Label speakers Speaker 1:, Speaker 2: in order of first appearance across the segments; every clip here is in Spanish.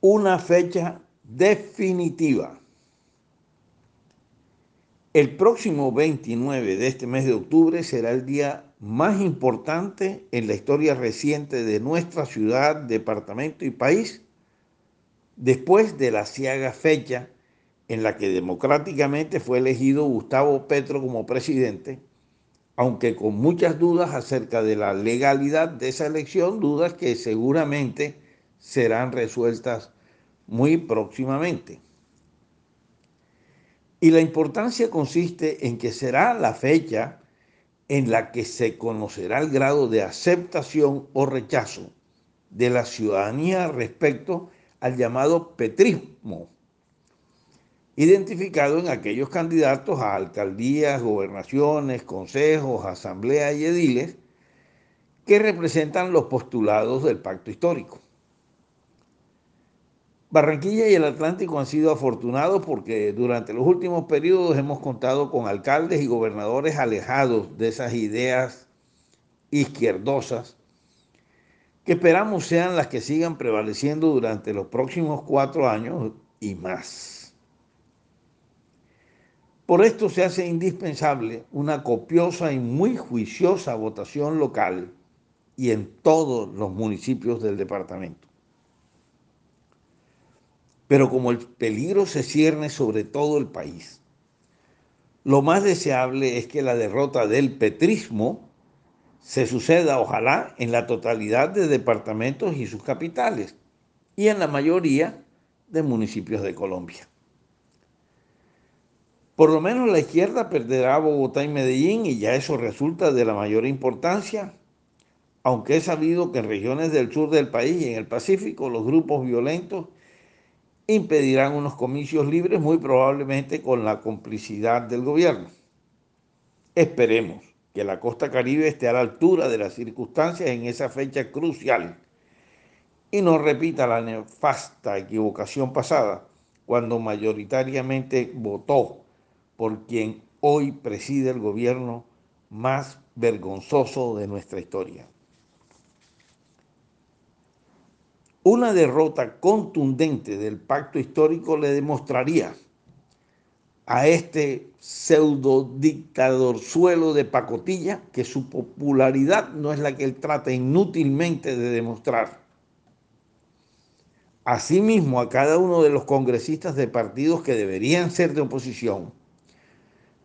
Speaker 1: una fecha definitiva. El próximo 29 de este mes de octubre será el día más importante en la historia reciente de nuestra ciudad, departamento y país, después de la ciaga fecha en la que democráticamente fue elegido Gustavo Petro como presidente, aunque con muchas dudas acerca de la legalidad de esa elección, dudas que seguramente serán resueltas muy próximamente. Y la importancia consiste en que será la fecha en la que se conocerá el grado de aceptación o rechazo de la ciudadanía respecto al llamado petrismo identificado en aquellos candidatos a alcaldías, gobernaciones, consejos, asambleas y ediles que representan los postulados del pacto histórico. Barranquilla y el Atlántico han sido afortunados porque durante los últimos periodos hemos contado con alcaldes y gobernadores alejados de esas ideas izquierdosas que esperamos sean las que sigan prevaleciendo durante los próximos cuatro años y más. Por esto se hace indispensable una copiosa y muy juiciosa votación local y en todos los municipios del departamento. Pero como el peligro se cierne sobre todo el país, lo más deseable es que la derrota del petrismo se suceda, ojalá, en la totalidad de departamentos y sus capitales y en la mayoría de municipios de Colombia. Por lo menos la izquierda perderá Bogotá y Medellín y ya eso resulta de la mayor importancia, aunque es sabido que en regiones del sur del país y en el Pacífico los grupos violentos impedirán unos comicios libres, muy probablemente con la complicidad del gobierno. Esperemos que la costa caribe esté a la altura de las circunstancias en esa fecha crucial y no repita la nefasta equivocación pasada, cuando mayoritariamente votó por quien hoy preside el gobierno más vergonzoso de nuestra historia. Una derrota contundente del pacto histórico le demostraría a este pseudo dictador suelo de pacotilla que su popularidad no es la que él trata inútilmente de demostrar. Asimismo, a cada uno de los congresistas de partidos que deberían ser de oposición,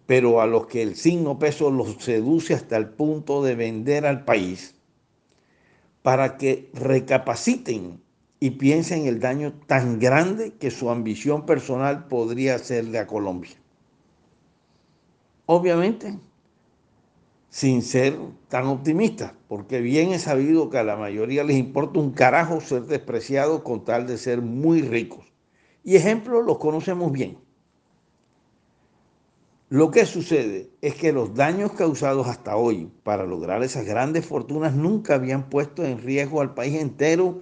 Speaker 1: pero a los que el signo peso los seduce hasta el punto de vender al país, para que recapaciten y piensen el daño tan grande que su ambición personal podría hacerle a Colombia. Obviamente, sin ser tan optimista, porque bien es sabido que a la mayoría les importa un carajo ser despreciados con tal de ser muy ricos. Y ejemplos los conocemos bien. Lo que sucede es que los daños causados hasta hoy para lograr esas grandes fortunas nunca habían puesto en riesgo al país entero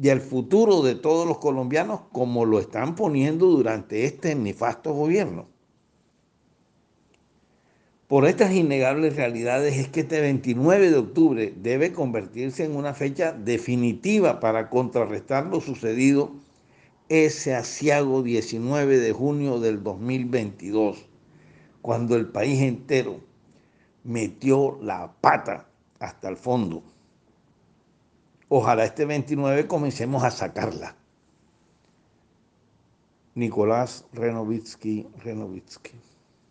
Speaker 1: y al futuro de todos los colombianos como lo están poniendo durante este nefasto gobierno. Por estas innegables realidades es que este 29 de octubre debe convertirse en una fecha definitiva para contrarrestar lo sucedido ese asiago 19 de junio del 2022 cuando el país entero metió la pata hasta el fondo. Ojalá este 29 comencemos a sacarla. Nicolás Renovitsky, Renovitsky.